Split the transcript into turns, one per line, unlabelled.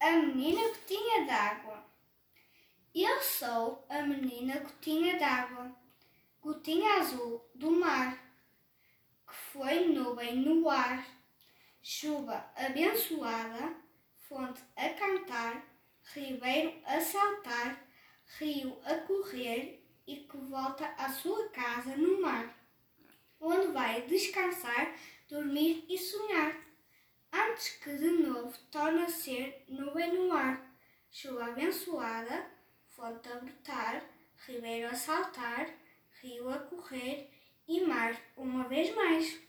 a menina gotinha d'água. Eu sou a menina gotinha d'água, gotinha azul do mar, que foi nuvem no ar, chuva abençoada, fonte a cantar, ribeiro a saltar, rio a correr e que volta à sua casa no mar, onde vai descansar, dormir e sonhar antes que de torne a ser nuvem no ar, chuva abençoada, fonte a brotar, ribeiro a saltar, rio a correr e mar uma vez mais.